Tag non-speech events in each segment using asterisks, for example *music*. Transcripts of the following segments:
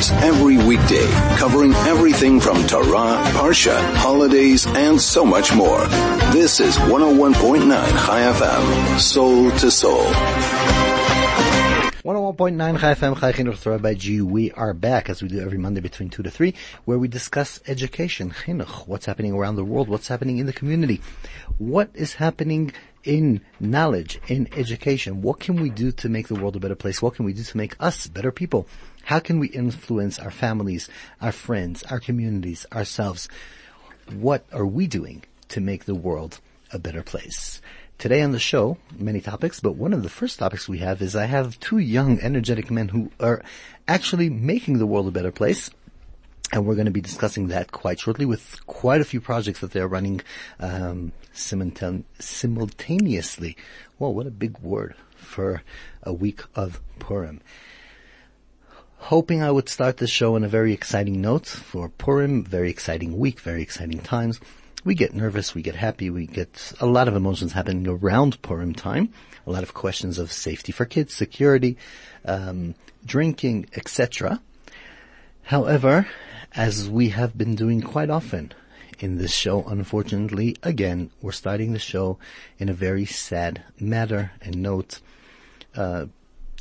hours every weekday, covering everything from Torah, Parsha, holidays, and so much more. This is 101.9 Chai FM, soul to soul. 101.9 Chai FM, Chai Chinuch by G. We are back as we do every Monday between 2 to 3, where we discuss education, Chinuch, what's happening around the world, what's happening in the community, what is happening in knowledge, in education. What can we do to make the world a better place? What can we do to make us better people? How can we influence our families, our friends, our communities, ourselves? What are we doing to make the world a better place? Today on the show, many topics, but one of the first topics we have is I have two young, energetic men who are actually making the world a better place. And we're going to be discussing that quite shortly with quite a few projects that they're running um, simultaneously. Whoa, what a big word for a week of Purim. Hoping I would start the show on a very exciting note for Purim, very exciting week, very exciting times. We get nervous, we get happy, we get a lot of emotions happening around Purim time. A lot of questions of safety for kids, security, um, drinking, etc. However, as we have been doing quite often in this show. Unfortunately, again, we're starting the show in a very sad matter and note. Uh,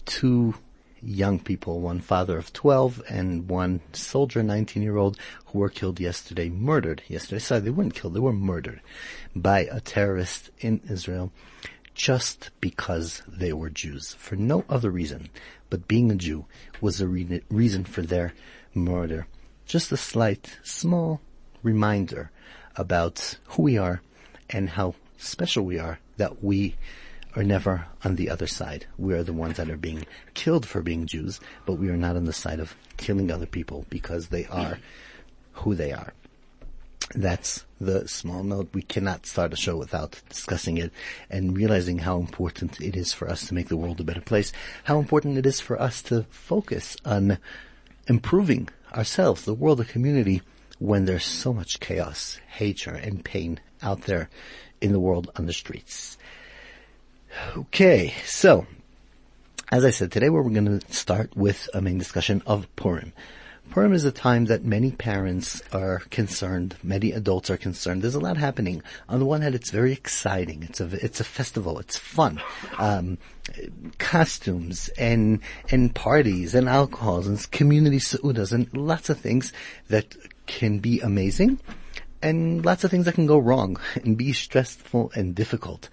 two young people, one father of 12 and one soldier, 19 year old, who were killed yesterday, murdered yesterday. Sorry, they weren't killed, they were murdered by a terrorist in Israel just because they were Jews, for no other reason, but being a Jew was a re- reason for their murder just a slight, small reminder about who we are and how special we are that we are never on the other side. We are the ones that are being killed for being Jews, but we are not on the side of killing other people because they are who they are. That's the small note. We cannot start a show without discussing it and realizing how important it is for us to make the world a better place, how important it is for us to focus on improving ourselves, the world, the community, when there's so much chaos, hatred, and pain out there in the world on the streets. Okay, so, as I said, today we're going to start with a main discussion of Purim. Purim is a time that many parents are concerned, many adults are concerned. There's a lot happening. On the one hand, it's very exciting. It's a it's a festival. It's fun, um, costumes and and parties and alcohols and community seudas and lots of things that can be amazing, and lots of things that can go wrong and be stressful and difficult.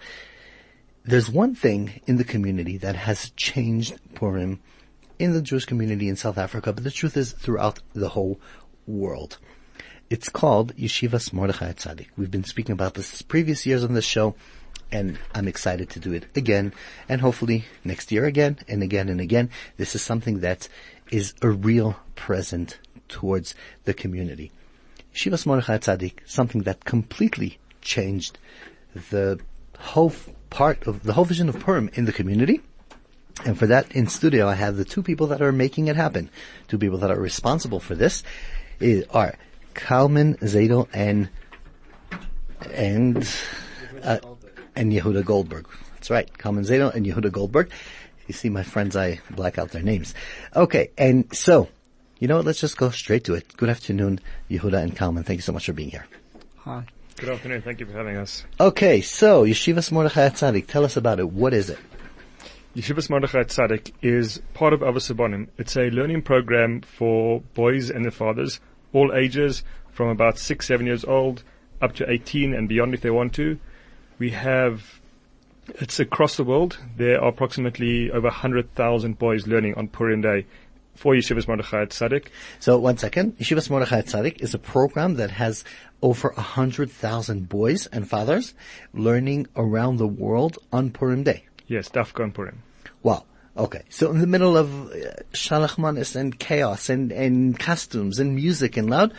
There's one thing in the community that has changed Purim in the Jewish community in South Africa, but the truth is throughout the whole world. It's called Yeshivas Mordechai Tzadik. We've been speaking about this previous years on this show, and I'm excited to do it again, and hopefully next year again, and again and again. This is something that is a real present towards the community. Yeshivas Mordechai Tzadik, something that completely changed the whole part of the whole vision of Purim in the community, and for that, in studio, I have the two people that are making it happen. Two people that are responsible for this are Kalman Zadel and and uh, and Yehuda Goldberg. That's right, Kalman Zadel and Yehuda Goldberg. You see, my friends, I black out their names. Okay, and so you know what? Let's just go straight to it. Good afternoon, Yehuda and Kalman. Thank you so much for being here. Hi. Good afternoon. Thank you for having us. Okay, so Yeshivas Mordechai Tzadik, tell us about it. What is it? Yeshivas Mordechai Tzadik is part of Avos Sabonim. It's a learning program for boys and their fathers, all ages, from about six, seven years old up to 18 and beyond if they want to. We have, it's across the world. There are approximately over 100,000 boys learning on Purim Day for Yeshivas Mordechai Tzadik. So one second. Yeshivas Mordechai Tzadik is a program that has over a 100,000 boys and fathers learning around the world on Purim Day. Yes, Dafka on Purim. Wow. Okay. So in the middle of uh, shalachmanis and chaos and, and costumes and music and loud,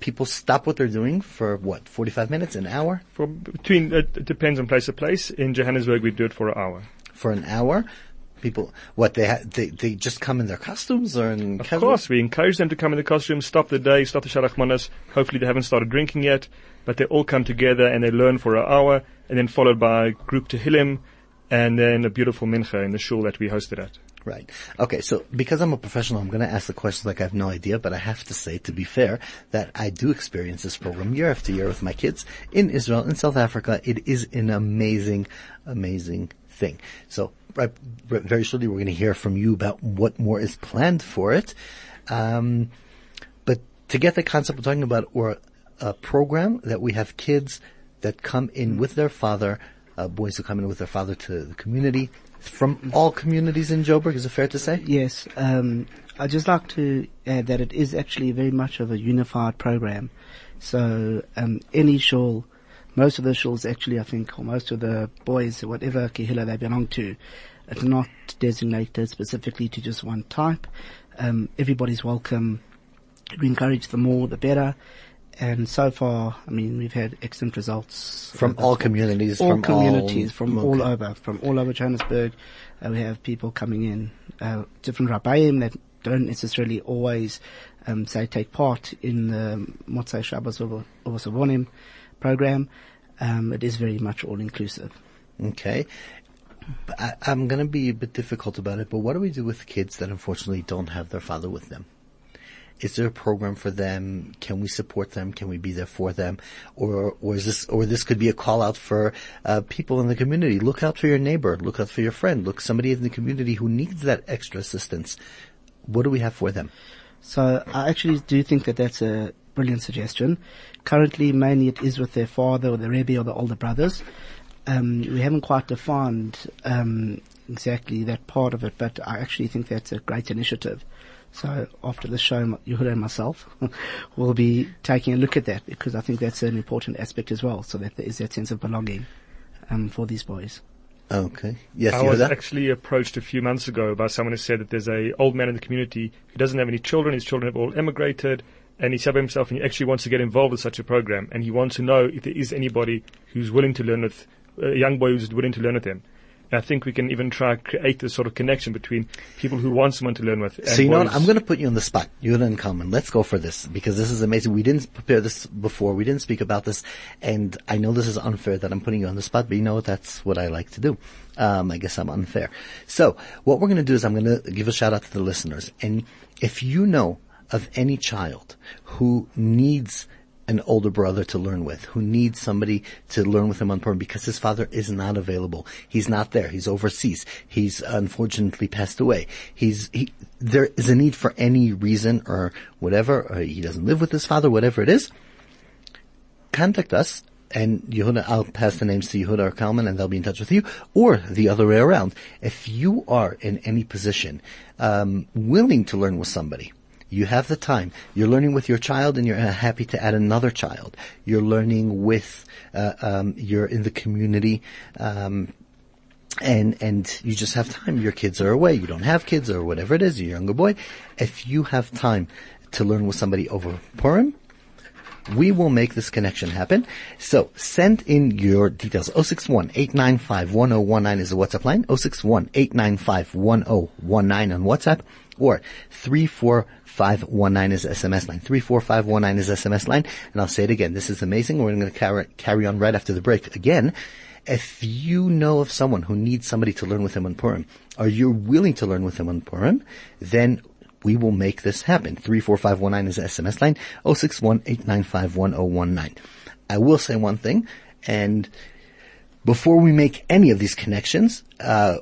people stop what they're doing for what, 45 minutes, an hour? For between, it depends on place to place. In Johannesburg, we do it for an hour. For an hour? People, what, they, ha- they, they just come in their costumes or in Of course, we encourage them to come in the costumes, stop the day, stop the shalachmanis. Hopefully they haven't started drinking yet, but they all come together and they learn for an hour and then followed by a group to Tehillim, and then a beautiful mincha in the shul that we hosted at. Right. Okay, so because I'm a professional, I'm going to ask the questions like I have no idea, but I have to say, to be fair, that I do experience this program year after year with my kids in Israel, in South Africa. It is an amazing, amazing thing. So, very shortly, we're going to hear from you about what more is planned for it. Um, but to get the concept we're talking about, or a program that we have kids that come in with their father, uh, boys who come in with their father to the community from all communities in Joburg. Is it fair to say? Yes. Um, I'd just like to add that it is actually very much of a unified program. So um, any shul, most of the shuls actually, I think, or most of the boys, whatever kehillah they belong to, are not designated specifically to just one type. Um, everybody's welcome. We encourage the more, the better and so far, I mean, we've had excellent results from all communities, all from communities, all, from all over, from all over Johannesburg. Uh, we have people coming in, uh, different rabbaim that don't necessarily always, um, say take part in the Motzai Shabbos or Savonim program. Um, it is very much all inclusive. Okay. I, I'm going to be a bit difficult about it, but what do we do with kids that unfortunately don't have their father with them? Is there a program for them? Can we support them? Can we be there for them? Or, or is this, or this could be a call out for, uh, people in the community. Look out for your neighbor. Look out for your friend. Look somebody in the community who needs that extra assistance. What do we have for them? So I actually do think that that's a brilliant suggestion. Currently, mainly it is with their father or the Rebbe or the older brothers. Um, we haven't quite defined um, exactly that part of it, but I actually think that's a great initiative. So after the show, Yehuda and myself *laughs* will be taking a look at that because I think that's an important aspect as well, so that there is that sense of belonging um, for these boys. Okay. Yes, I was actually approached a few months ago by someone who said that there's a old man in the community who doesn't have any children. His children have all emigrated, and he said by himself, and he actually wants to get involved with such a program, and he wants to know if there is anybody who's willing to learn with a young boy who's willing to learn with him. And I think we can even try to create this sort of connection between people who want someone to learn with. And So you know what? I'm going to put you on the spot. Yehuda and Kalman. Let's go for this because this is amazing. We didn't prepare this before. We didn't speak about this, and I know this is unfair that I'm putting you on the spot, but you know? That's what I like to do. Um, I guess I'm unfair. So what we're going to do is I'm going to give a shout out to the listeners, and if you know of any child who needs an older brother to learn with, who needs somebody to learn with him on Purim because his father is not available. He's not there. He's overseas. He's unfortunately passed away. He's, he, there is a need for any reason or whatever, or he doesn't live with his father, whatever it is. Contact us and Yehuda, I'll pass the names to Yehuda or Kalman and they'll be in touch with you, or the other way around. If you are in any position, um, willing to learn with somebody, you have the time. You're learning with your child and you're uh, happy to add another child. You're learning with, uh, um, you're in the community, um, and and you just have time. Your kids are away. You don't have kids or whatever it is. You're a younger boy. If you have time to learn with somebody over Purim, we will make this connection happen. So send in your details. 061-895-1019 is the WhatsApp line. 061-895-1019 on WhatsApp or 34519 is SMS line. 34519 is SMS line. And I'll say it again. This is amazing. We're going to carry, on right after the break again. If you know of someone who needs somebody to learn with him on Purim, or you're willing to learn with him on Purim, then we will make this happen. 34519 is SMS line, 061-895-1019. I will say one thing, and before we make any of these connections, uh,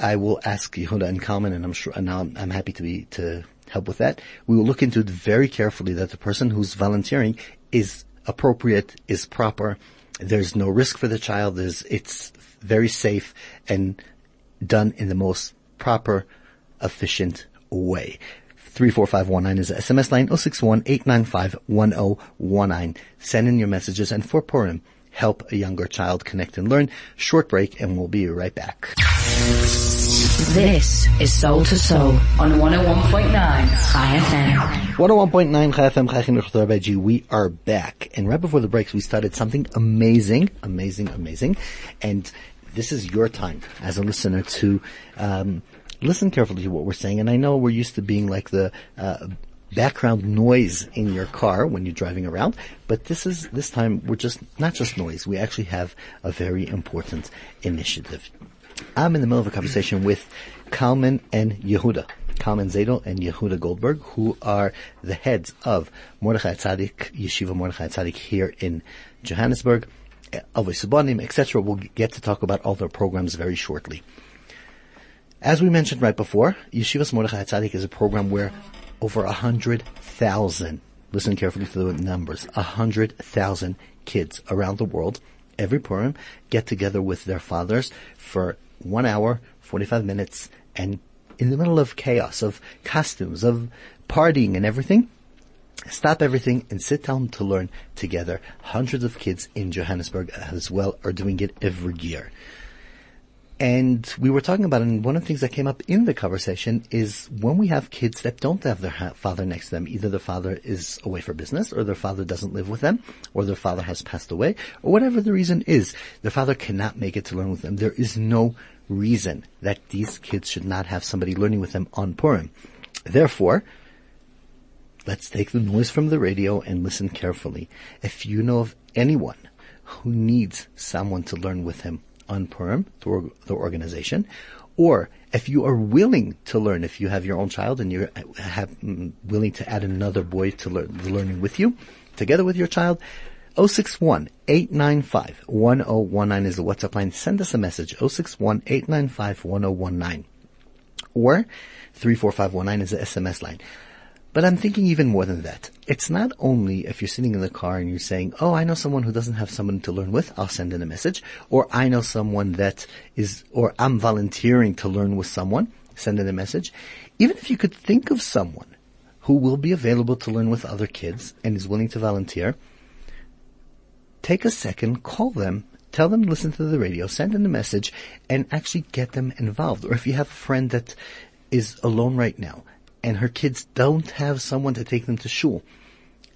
I will ask Yehuda and Kalman, and I'm sure, and I'm, I'm happy to be, to help with that. We will look into it very carefully that the person who's volunteering is appropriate, is proper. There's no risk for the child. There's, it's very safe and done in the most proper, efficient way. 34519 is the SMS line, 061-895-1019. Send in your messages and for Purim, help a younger child connect and learn. Short break and we'll be right back. This is Soul to Soul on 101.9 Chai FM. 101.9 Chai FM Chai Chinuch Torah by We are back. And right before the breaks, we started something amazing, amazing, amazing. And this is your time as a listener to, um, listen carefully to what we're saying. And I know we're used to being like the, uh, background noise in your car when you're driving around, but this is, this time we're just, not just noise, we actually have a very important initiative. I'm in the middle of a conversation with Kalman and Yehuda. Kalman Zadel and Yehuda Goldberg, who are the heads of Mordechai Tzadik, Yeshiva Mordechai Tzadik here in Johannesburg, eh, Avos Sabanim, etc. We'll get to talk about all their programs very shortly. As we mentioned right before, Yeshivas Mordechai Tzadik is a program where over a hundred thousand, listen carefully to the numbers, a hundred thousand kids around the world every Purim get together with their fathers for one hour, 45 minutes, and in the middle of chaos, of costumes, of partying and everything, stop everything and sit down to learn together. Hundreds of kids in Johannesburg as well are doing it every year. And we were talking about, and one of the things that came up in the conversation is when we have kids that don't have their father next to them, either their father is away for business, or their father doesn't live with them, or their father has passed away, or whatever the reason is, their father cannot make it to learn with them. There is no reason that these kids should not have somebody learning with them on Purim. Therefore, let's take the noise from the radio and listen carefully. If you know of anyone who needs someone to learn with him on Purim through the organization, or if you are willing to learn, if you have your own child and you're have, mm, willing to add another boy to learn the learning with you, together with your child, 061-895-1019 is the WhatsApp line. Send us a message, 061-895-1019. Or 34519 is the SMS line. But I'm thinking even more than that. It's not only if you're sitting in the car and you're saying, oh, I know someone who doesn't have someone to learn with, I'll send in a message. Or I know someone that is, or I'm volunteering to learn with someone, send in a message. Even if you could think of someone who will be available to learn with other kids and is willing to volunteer, take a second, call them, tell them to listen to the radio, send in a message, and actually get them involved. Or if you have a friend that is alone right now, and her kids don't have someone to take them to shul,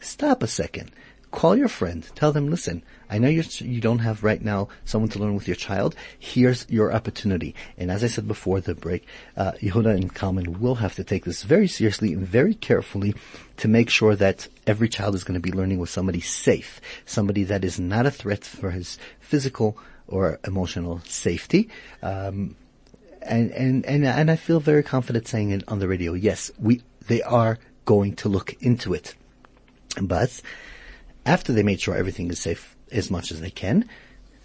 stop a second. Call your friend. Tell them, listen, I know you're, you don't have right now someone to learn with your child. Here's your opportunity. And as I said before the break, uh, Yehuda and Kalman will have to take this very seriously and very carefully to make sure that every child is going to be learning with somebody safe, somebody that is not a threat for his physical or emotional safety. Um, and, and, and, and I feel very confident saying it on the radio. Yes, we, they are going to look into it. But after they made sure everything is safe as much as they can,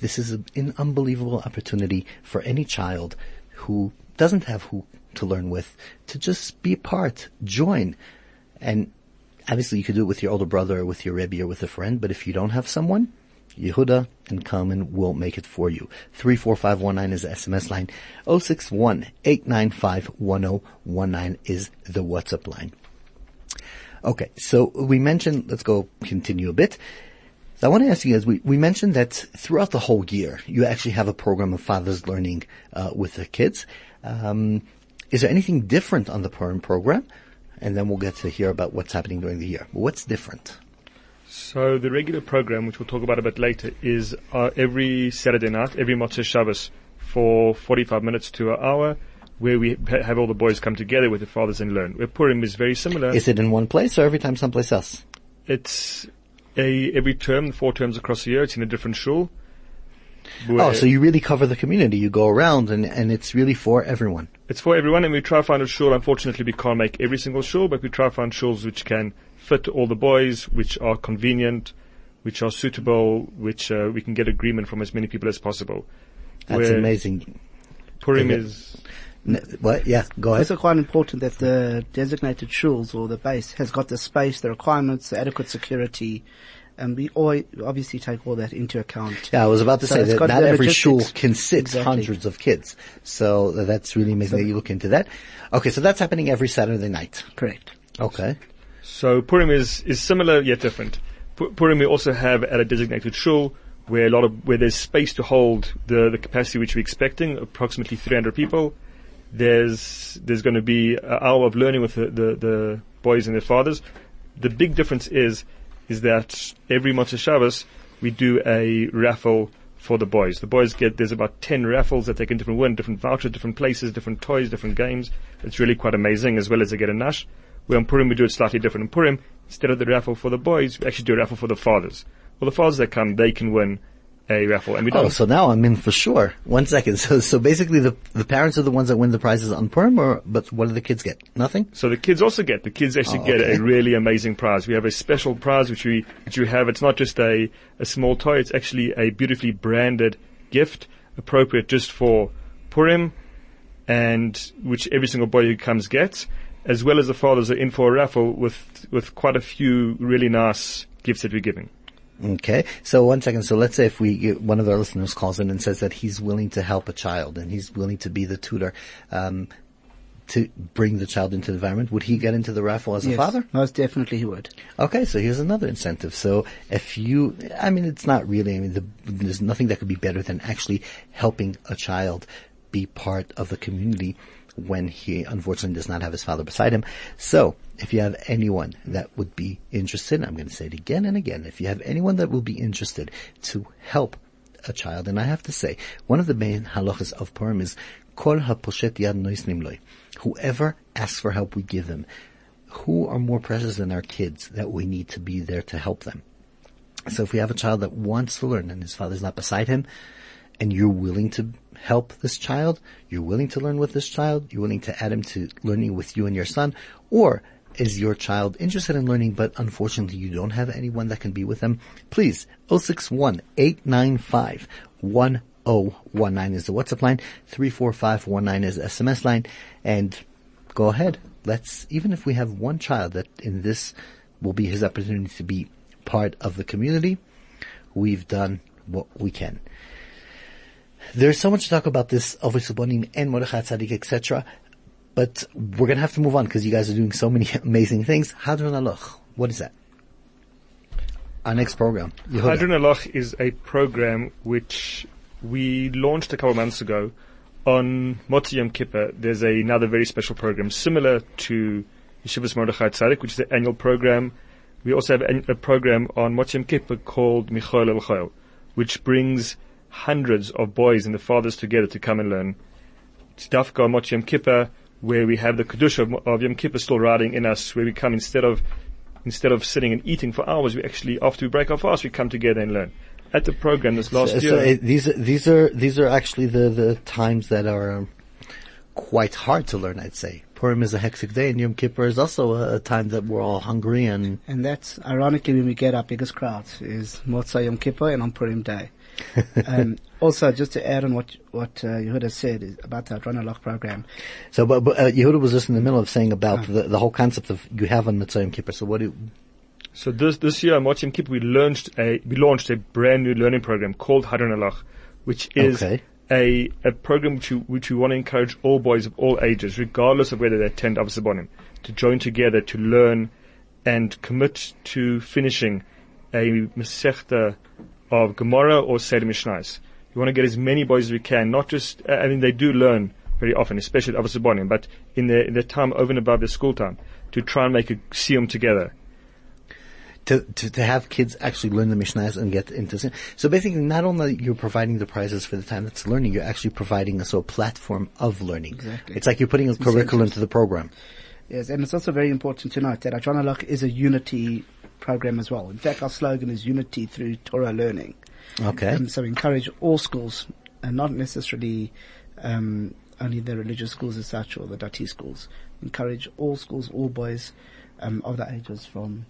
this is an unbelievable opportunity for any child who doesn't have who to learn with to just be part, join. And obviously you could do it with your older brother or with your Rebbe or with a friend, but if you don't have someone, Yehuda and Kalman will make it for you. 34519 is the SMS line. 061-895-1019 is the WhatsApp line. Okay, so we mentioned, let's go continue a bit. So I want to ask you guys, we, we mentioned that throughout the whole year, you actually have a program of fathers learning uh, with the kids. Um, is there anything different on the Purim program? And then we'll get to hear about what's happening during the year. What's different? So the regular program, which we'll talk about a bit later, is uh, every Saturday night, every Motzei Shabbos, for 45 minutes to an hour, where we ha- have all the boys come together with the fathers and learn. Where Purim is very similar. Is it in one place or every time someplace else? It's a every term, four terms across the year. It's in a different shul. Oh, so you really cover the community. You go around and, and it's really for everyone. It's for everyone, and we try to find a shul. Unfortunately, we can't make every single shul, but we try to find shuls which can fit all the boys, which are convenient, which are suitable, which uh, we can get agreement from as many people as possible. That's Where amazing. Purim Yeah. is N- what? Yeah, go ahead. Also quite important that the designated shuls or the base has got the space, the requirements, the adequate security, and we all obviously take all that into account. Yeah, I was about to So say that not every shul logistics. can sit Exactly. hundreds of kids. So that's really amazing that you look into that. Okay, so that's happening every Saturday night. Correct. Okay. So Purim is, is similar yet different. Purim we also have at a designated shul where a lot of, where there's space to hold the, the capacity which we're expecting, approximately 300 people. There's, there's going to be an hour of learning with the, the, the boys and their fathers. The big difference is, is that every Motzei Shabbos we do a raffle for the boys. The boys get, there's about 10 raffles that they can different win, different vouchers, different places, different toys, different games. It's really quite amazing as well as they get a nash. Where on Purim we do it slightly different. In Purim, instead of the raffle for the boys, we actually do a raffle for the fathers. Well, the fathers that come, they can win a raffle. And we Oh, don't. so now I'm in for sure. One second. *laughs* So, so basically the, the parents are the ones that win the prizes on Purim or, but what do the kids get? Nothing? So the kids also get, the kids actually Oh, get a really amazing prize. We have a special prize which we, which we have. It's not just a, a small toy, it's actually a beautifully branded gift appropriate just for Purim and which every single boy who comes gets, as well as the fathers are in for a raffle with, with quite a few really nice gifts that we're giving. Okay. So one second. So let's say if we, one of our listeners calls in and says that he's willing to help a child and he's willing to be the tutor, um, to bring the child into the environment, would he get into the raffle as a father? Most definitely he would. Okay, so here's another incentive. So if you, I mean, it's not really, I mean, the, there's nothing that could be better than actually helping a child be part of the community when he unfortunately does not have his father beside him. So if you have anyone that would be interested, I'm going to say it again and again, if you have anyone that will be interested to help a child, and I have to say, one of the main halachas of Purim is Kol haposhet yad noisnim. Whoever asks for help, we give them. Who are more precious than our kids that we need to be there to help them? So if we have a child that wants to learn and his father's not beside him, and you're willing to help this child, you're willing to learn with this child, you're willing to add him to learning with you and your son, or is your child interested in learning but unfortunately you don't have anyone that can be with them, please, 061 895 1019 is the WhatsApp line, 34519 is SMS line, and go ahead. Let's, even if we have one child that in this will be his opportunity to be part of the community, we've done what we can. There's so much to talk about this Avos Sabonim and Mordechai Tzadik, etc. But we're gonna have to move on because you guys are doing so many *laughs* amazing things. Hadran Aloch, what is that? Our next program. Yehuda. Hadran Aloch is a program which we launched a couple of months ago on Motzi Yom Kippur. There's another very special program similar to Yeshivas Mordechai Tzaddik, which is the annual program. We also have an- a program on Motzi Yom Kippur called Michoel El Choel, which brings hundreds of boys and the fathers together to come and learn. It's Dafka Motzi Yom Kippur, where we have the Kedusha of, of Yom Kippur still riding in us, where we come instead of instead of sitting and eating for hours, we actually, after we break our fast, we come together and learn. At the program this last So, year, so uh, these are, these are these are actually the the times that are um, quite hard to learn. I'd say Purim is a hectic day, and Yom Kippur is also a, a time that we're all hungry and And that's ironically when we get our biggest crowds is Motzai Yom Kippur and on Purim Day. *laughs* um, also, just to add on what what uh, Yehuda said is about the Hadran Aloch program, so. But, but uh, Yehuda was just in the middle of saying about the, the whole concept of you have on Motzi Yom Kippur. So what do You, So this this year on Motzi Yom Kippur, we launched a we launched a brand new learning program called Hadran Alach, which is Okay. A a program which we, which we want to encourage all boys of all ages, regardless of whether they attend Avos Sabonim, to join together to learn and commit to finishing a Masechta of Gemara or Seder Mishnais. We want to get as many boys as we can, not just, I mean, they do learn very often, especially at Avos Sabonim, but in their, in their time over and above their school time, to try and make a siyum together. To, to, to have kids actually learn the Mishnahs and get into sin. So basically, not only you're providing the prizes for the time that's learning, you're actually providing a sort of platform of learning. Exactly. It's like you're putting a curriculum to the program. yes, and it's also very important to note that Aloch is a unity program as well. In fact, our slogan is unity through Torah learning. Okay. Um, so we encourage all schools, and not necessarily um, only the religious schools as such or the Dati schools. Encourage all schools, all boys um, of the ages from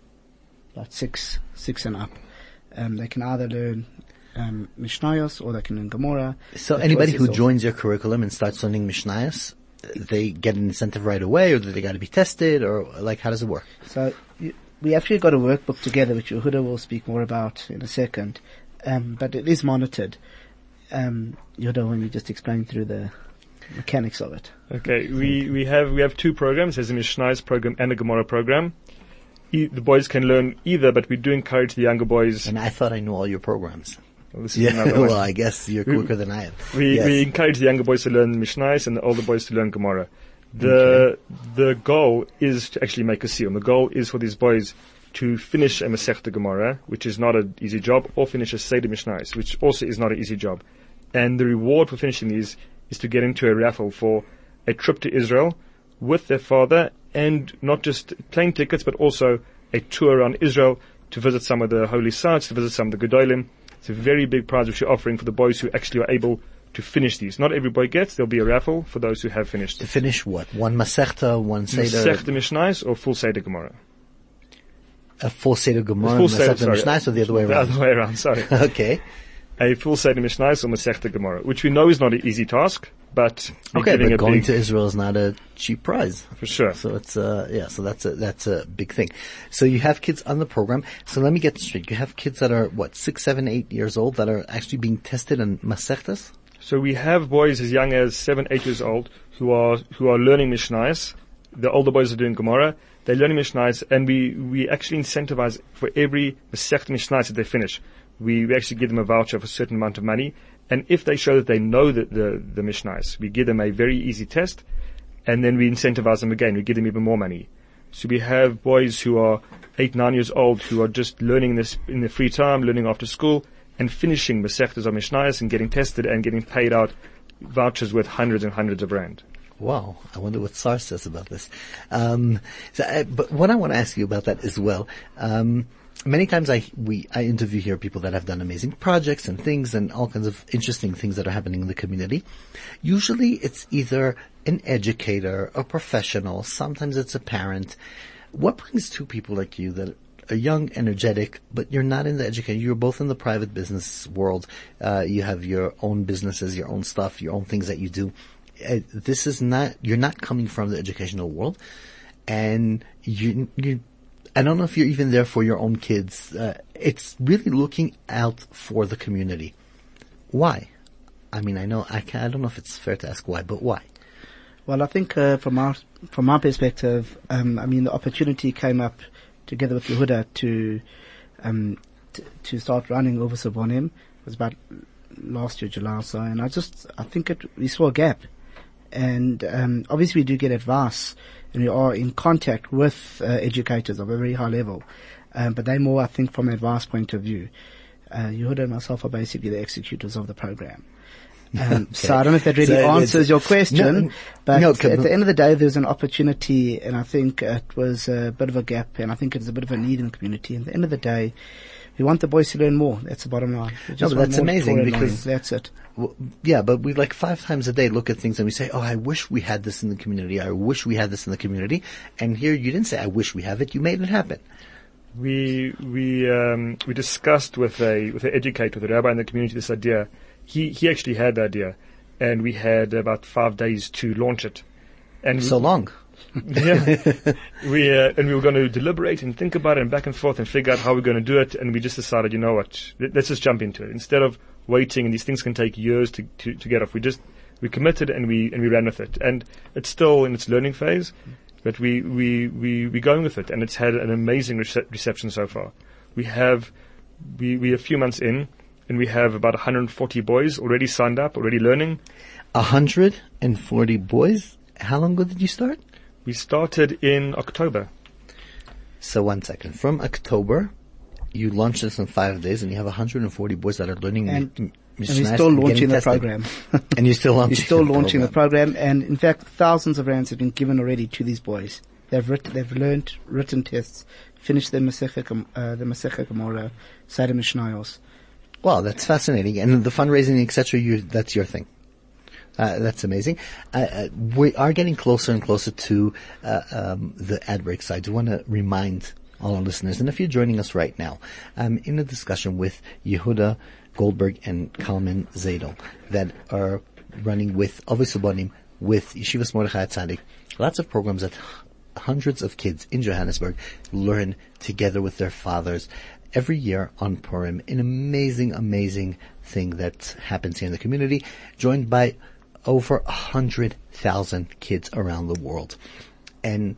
about six, six and up. Um, they can either learn um, Mishnayos or they can learn Gemara. so The anybody choice who is also- joins your curriculum and starts learning Mishnahs, they get an incentive right away, or do they got to be tested, or like how does it work? So you, we actually got a workbook together, which Yehuda will speak more about in a second. Um, but it is monitored. Um, Yehuda, when you just explain through the mechanics of it. Okay, we, we have we have two programs. There's a Mishnah's program and a Gemara program. E- the boys can learn either, but we do encourage the younger boys. And I thought I knew all your programs. Well, Yeah, *laughs* well, I guess you're quicker than I am. We, Yes. we encourage the younger boys to learn Mishnahs and the older boys to learn Gemara. The the goal is to actually make a seal. The goal is for these boys to finish a Masechta Gemara, which is not an easy job, or finish a Seder Mishnahs, which also is not an easy job. And the reward for finishing these is to get into a raffle for a trip to Israel with their father, and not just plane tickets, but also a tour around Israel to visit some of the holy sites, to visit some of the Gedolim, It's a very big prize which we're offering for the boys who actually are able to finish these. Not every boy gets. There'll be a raffle for those who have finished. To finish what? One Masechta, one Seder, Masechta Mishnais or full Seder Gemara. a full Seder Gemara, Masechta. Mishnais, or the other way around? The other way around, sorry. *laughs* okay. A full Seder Mishnais or Masechta Gemara, which we know is not an easy task, but Okay, but a going big, to Israel is not a cheap prize. for sure. So it's uh yeah, so that's a that's a big thing. So you have kids on the program. So let me get straight. You have kids that are what six, seven, eight years old that are actually being tested on masechtas. So we have boys as young as seven, eight years old who are who are learning Mishnais. The older boys are doing Gemara. They're learning Mishnais, and we, we actually incentivize for every Masechet Mishnais that they finish. We, actually give them a voucher of a certain amount of money, and if they show that they know the the, the Mishnais, we give them a very easy test, and then we incentivize them again. We give them even more money. So we have boys who are eight, nine years old who are just learning this in their free time, learning after school, and finishing Masechtas or Mishnayos and getting tested and getting paid out vouchers worth hundreds and hundreds of rand. Wow, I wonder what SARS says about this. Um, so, uh, but what I want to ask you about that as well. Um, many times I we I interview here people that have done amazing projects and things and all kinds of interesting things that are happening in the community. Usually, it's either an educator, a professional. Sometimes it's a parent. What brings two people like you that are young, energetic, but you're not in the education. You're both in the private business world. Uh, you have your own businesses, your own stuff, your own things that you do. Uh, this is not. You're not coming from the educational world, and you. you I don't know if you're even there for your own kids. Uh, it's really looking out for the community. Why? I mean, I know I, can, I don't know if it's fair to ask why, but why? Well, I think uh, from our from our perspective, um, I mean, the opportunity came up together with Yehuda to um, t- to start running over Sabonim. It was about last year, July or so, and I just I think it we saw a gap, and um, obviously we do get advice, and we are in contact with uh, educators of a very high level, um, but they more I think from an advice point of view. Uh, Yehuda and myself are basically the executors of the program. Um, *laughs* So I don't know if that really So answers your *laughs* question, No, but no, at the end of the day, there's an opportunity, and I think it was a bit of a gap, and I think it's a bit of a need in the community. And at the end of the day, we want the boys to learn more. That's the bottom line. No, but that's amazing because- that's it. Well, yeah, but we like five times a day look at things and we say, "Oh, I wish we had this in the community. I wish we had this in the community." And here you didn't say, "I wish we have it." You made it happen. We we um, we discussed with a with an educator, with a rabbi in the community, this idea. He he actually had the idea, and we had about five days to launch it. And So long. *laughs* yeah, we uh, and we were going to deliberate and think about it and back and forth and figure out how we're going to do it. And we just decided, you know what, let- let's just jump into it instead of waiting. And these things can take years to, to, to get off. We just we committed and we and we ran with it. And it's still in its learning phase, but we we we we going with it. And it's had an amazing rece- reception so far. We have we we a few months in. And we have about 140 boys already signed up, already learning. Hundred and forty boys. How long ago did you start? We started in October. So one second. From October, you launched this in five days, and you have 140 boys that are learning. And- m- And we're still launching the tested. program. *laughs* and you're still We're launching. still the launching the program. program, and in fact, thousands of rands have been given already to these boys. They've written, they've learned written tests, finished their Masechah, uh, the Masechah Gemara, Seder Mishnayos. Wow, that's fascinating. And the fundraising, etc. You that's your thing. Uh, that's amazing. Uh, uh, we are getting closer and closer to uh, um, the ad break. So I do want to remind all our listeners, and if you're joining us right now, I'm in a discussion with Yehuda Goldberg and Kalman Zadel that are running with Avisubanim with Yeshivas Mordechai Tzaddik. Lots of programs that hundreds of kids in Johannesburg learn together with their fathers every year on Purim. An amazing, amazing thing that happens here in the community, joined by over a hundred thousand kids around the world. And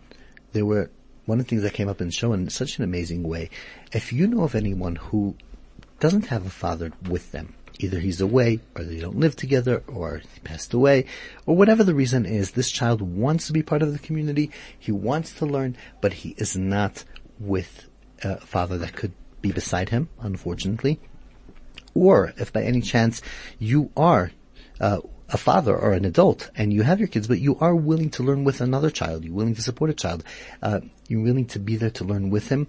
there were one of the things that came up in the show in such an amazing way. If you know of anyone who doesn't have a father with them, either he's away or they don't live together or he passed away or whatever the reason is, this child wants to be part of the community. He wants to learn, but he is not with a father that could be beside him, unfortunately. Or if by any chance you are uh, a father or an adult and you have your kids, but you are willing to learn with another child, you're willing to support a child, uh, you're willing to be there to learn with him,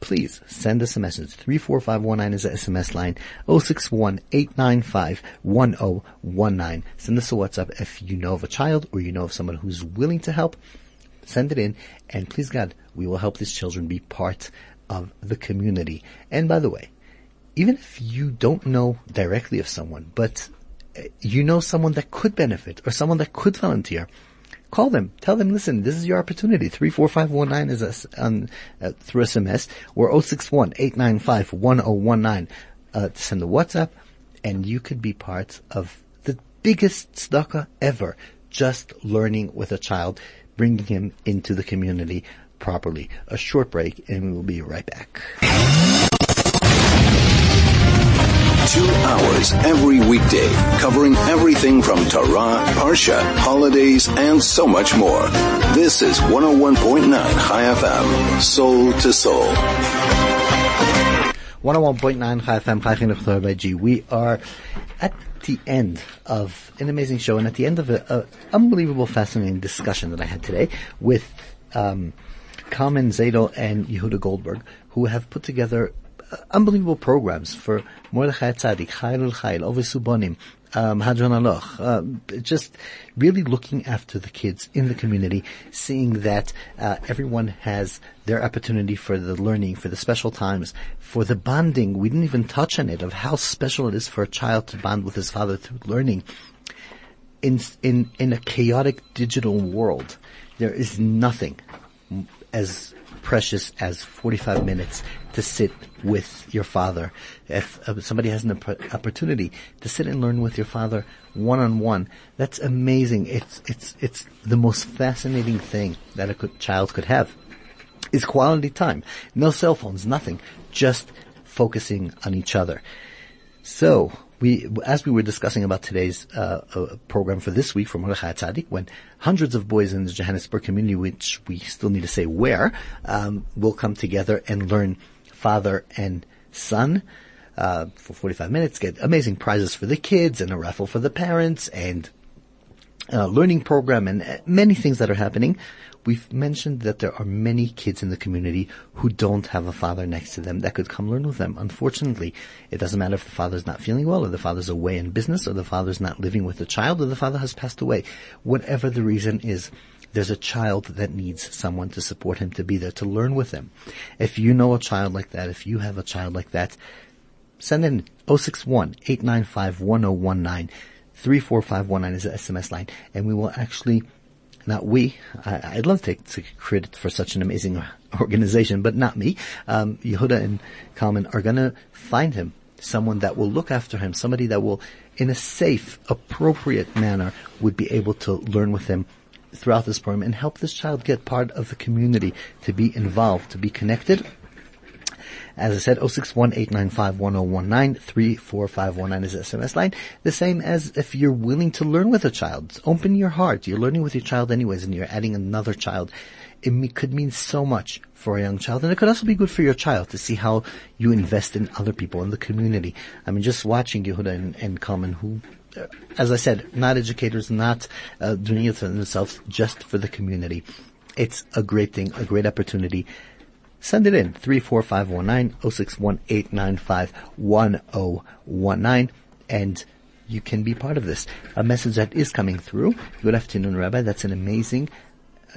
please send us a message. 34519 is the SMS line. 061-895-1019. Send us a WhatsApp if you know of a child or you know of someone who's willing to help. Send it in and please God, we will help these children be part of the community. And by the way, even if you don't know directly of someone, but you know someone that could benefit or someone that could volunteer, call them. Tell them, listen, this is your opportunity. 34519 is us on, uh, through SMS or 061-895-1019 uh, to send a WhatsApp and you could be part of the biggest tzedakah ever. Just learning with a child, bringing him into the community properly. A short break and we will be right back. Two hours every weekday, covering everything from Torah, Parsha, holidays, and so much more. This is 101.9 Chai FM, Soul to Soul. 101.9 Chai FM, Chai Chinuch G. We are at the end of an amazing show and at the end of an unbelievable, fascinating discussion that I had today with um, Kalman Zadel and Yehuda Goldberg, who have put together unbelievable programs for Mordechai Tzadik, Chayil Chayil, Ovis Subonim, um, Hadran Aloch, uh, just really looking after the kids in the community, seeing that uh, everyone has their opportunity for the learning, for the special times, for the bonding. We didn't even touch on it of how special it is for a child to bond with his father through learning. In in in a chaotic digital world, there is nothing as precious as 45 minutes to sit with your father. If uh, somebody has an opp- opportunity to sit and learn with your father one on one, that's amazing. It's, it's, it's the most fascinating thing that a child could have is quality time. No cell phones, nothing. Just focusing on each other. So, we, as we were discussing about today's uh, uh, program for this week from Mordechai Tzadik, when hundreds of boys in the Johannesburg community, which we still need to say where, um, will come together and learn father and son uh, for 45 minutes, get amazing prizes for the kids and a raffle for the parents and uh, learning program and uh, many things that are happening. We've mentioned that there are many kids in the community who don't have a father next to them that could come learn with them. Unfortunately, it doesn't matter if the father's not feeling well or the father's away in business or the father's not living with the child or the father has passed away. Whatever the reason is, there's a child that needs someone to support him to be there to learn with him. If you know a child like that, if you have a child like that, send in 061 895 1019 34519 is the SMS line and we will actually not we. I, would love to take credit for such an amazing *laughs* organization, but not me. Um, Yehuda and Kalman are gonna find him someone that will look after him, somebody that will, in a safe, appropriate manner, would be able to learn with him throughout this program and help this child get part of the community, to be involved, to be connected. As I said, 061-895-1019, 34519 is SMS line. The same as if you're willing to learn with a child. Open your heart. You're learning with your child anyways and you're adding another child. It could mean so much for a young child and it could also be good for your child to see how you invest in other people in the community. I mean, just watching Yehuda and, and Kalman who as I said, not educators, not uh, doing it for themselves, just for the community. It's a great thing, a great opportunity. Send it in, 34519 1019 and you can be part of this. A message that is coming through. Good afternoon, Rabbi. That's an amazing,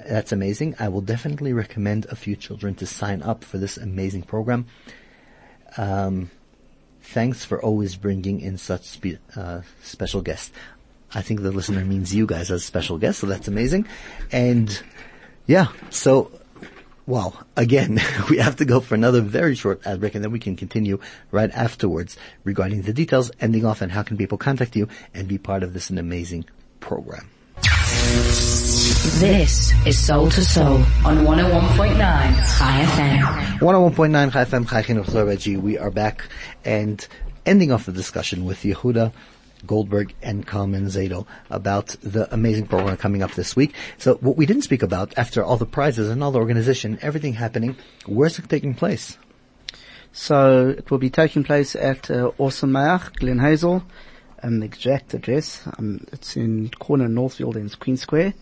that's amazing. I will definitely recommend a few children to sign up for this amazing program. Um, Thanks for always bringing in such spe- uh, special guests. I think the listener means you guys as special guests, so that's amazing. And yeah, so well, again, *laughs* we have to go for another very short ad break and then we can continue right afterwards regarding the details, ending off and how can people contact you and be part of this an amazing program. This is Soul to Soul on 101.9 Chai FM. 101.9 Chai FM, Chai Chinuch We are back and ending off the discussion with Yehuda Goldberg and Kalman Zadel about the amazing program coming up this week. So what we didn't speak about after all the prizes and all the organization, everything happening, where's it taking place? So it will be taking place at uh, Or Sameach, Glen Hazel, Um, the exact address, um, it's in corner Northfield and Queen Square.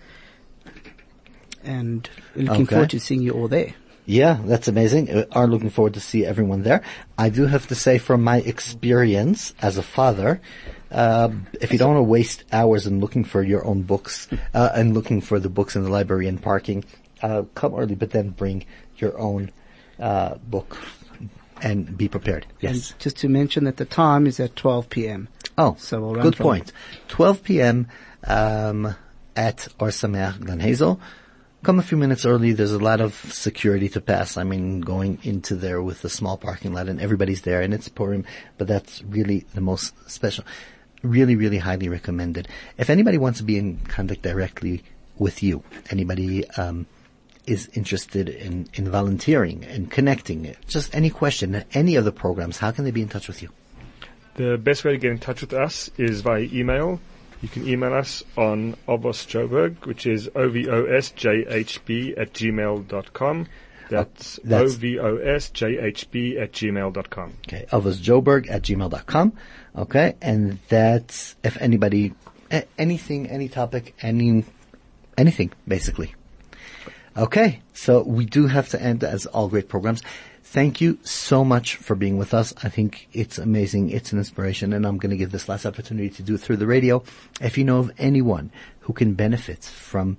And we're looking Okay. forward to seeing you all there. Yeah, that's amazing. Uh, Are looking forward to see everyone there. I do have to say, from my experience as a father, uh, if you don't want to waste hours in looking for your own books uh, and looking for the books in the library and parking, uh, come early, but then bring your own uh, book and be prepared. Yes. And just to mention that the time is at 12 p.m. Oh, So we'll run good point. 12 p.m. Um, at Or Sameach Glen Hazel. Come a few minutes early. There's a lot of security to pass. I mean, going into there with a small parking lot and everybody's there and it's Purim, but that's really the most special. Really, really highly recommended. If anybody wants to be in contact directly with you, anybody, um, is interested in, in volunteering and connecting, just any question, any of the programs, how can they be in touch with you? The best way to get in touch with us is via email. You can email us on Obos Joburg, which is ovosjhb at gmail.com. Uh, that's, that's- ovosjhb at gmail.com. Okay, elvisjoberg at gmail.com. Okay, and that's if anybody, a- anything, any topic, any, anything, basically. Okay, so we do have to end as all great programs. Thank you so much for being with us. I think it's amazing. It's an inspiration and I'm going to give this last opportunity to do it through the radio. If you know of anyone who can benefit from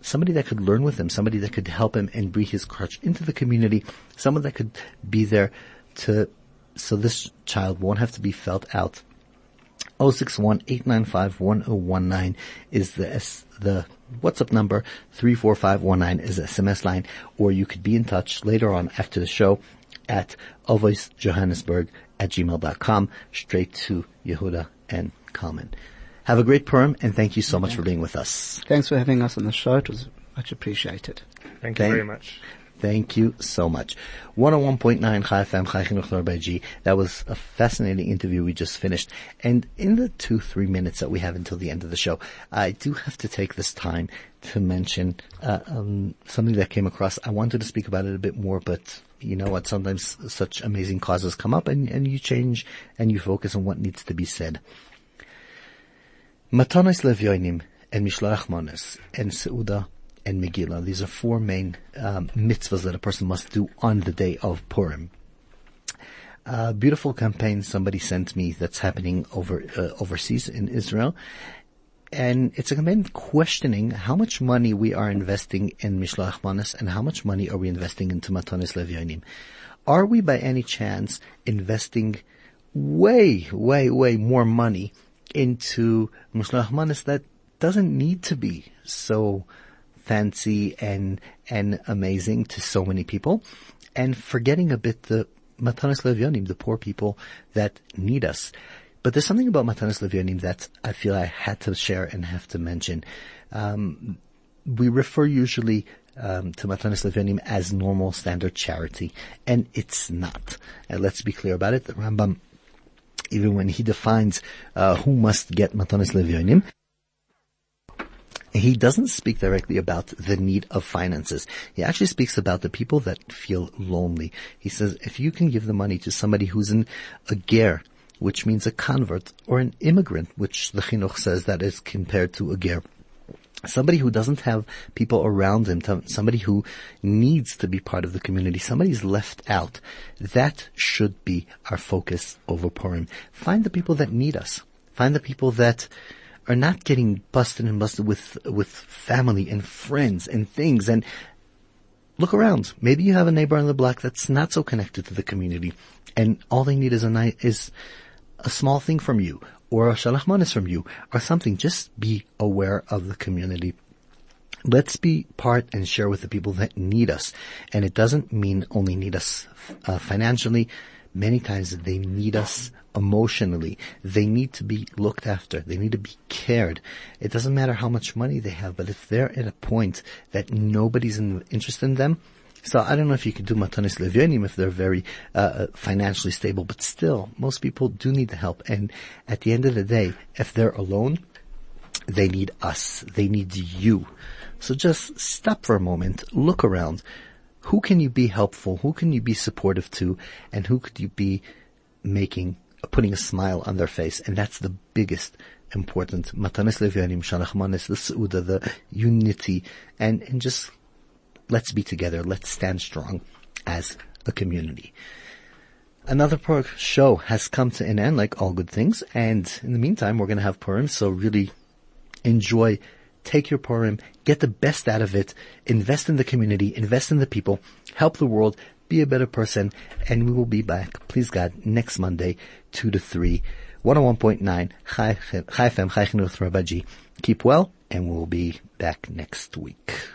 somebody that could learn with him, somebody that could help him and bring his crutch into the community, someone that could be there to, so this child won't have to be felt out 061-895-1019 is the S, the WhatsApp number. 34519 is the SMS line. Or you could be in touch later on after the show at Johannesburg at gmail.com straight to Yehuda and Kalman. Have a great Purim and thank you so much for being with us. Thanks for having us on the show. It was much appreciated. Thank you Thank- very much. Thank you so much. 101.9 Chai FM, Chai Chinuch G. That was a fascinating interview we just finished. And in the two, three minutes that we have until the end of the show, I do have to take this time to mention uh, um, something that came across. I wanted to speak about it a bit more, but you know what? Sometimes such amazing causes come up and, and you change and you focus on what needs to be said. Matanos Levyonim and Mishloach and Seuda and Megillah. These are four main um, mitzvahs that a person must do on the day of Purim. A beautiful campaign somebody sent me that's happening over uh, overseas in Israel. And it's a campaign questioning how much money we are investing in Mishloach Manos and how much money are we investing into Matanis Levyonim. Are we by any chance investing way, way, way more money into Mishloach Manos that doesn't need to be so fancy and, and amazing to so many people and forgetting a bit the Matanis Levyonim, the poor people that need us. But there's something about Matanis Levyonim that I feel I had to share and have to mention. Um, we refer usually um, to Matanis Levyonim as normal standard charity, and it's not. And let's be clear about it. The Rambam, even when he defines uh, who must get Matanis Levyonim, he doesn't speak directly about the need of finances. He actually speaks about the people that feel lonely. He says, if you can give the money to somebody who's in a ger, which means a convert, or an immigrant, which the chinuch says that is compared to a ger, somebody who doesn't have people around him, somebody who needs to be part of the community, somebody's left out. That should be our focus over Purim. Find the people that need us. Find the people that are not getting busted and busted with, with family and friends and things and look around. Maybe you have a neighbor on the block that's not so connected to the community and all they need is a night, is a small thing from you or a shalach manis from you or something. Just be aware of the community. Let's be part and share with the people that need us. And it doesn't mean only need us uh, financially. Many times they need us emotionally. They need to be looked after. They need to be cared. It doesn't matter how much money they have, but if they're at a point that nobody's in, interested in them, so I don't know if you could do matanis levyonim if they're very uh, financially stable, but still, most people do need the help. And at the end of the day, if they're alone, they need us. They need you. So just stop for a moment, look around. Who can you be helpful? Who can you be supportive to? And who could you be making putting a smile on their face, and that's the biggest important. Matanis Levyonim, Shanachmanis, the Seuda, the unity, and, and just let's be together, let's stand strong as a community. Another Purim show has come to an end, like all good things, and in the meantime, we're going to have Purim, so really enjoy, take your Purim, get the best out of it, invest in the community, invest in the people, help the world, be a better person, and we will be back, please God, next Monday, 2 to 3, 101.9, Chai FM, Chai Chinuch Rabaji. Keep well, and we'll be back next week.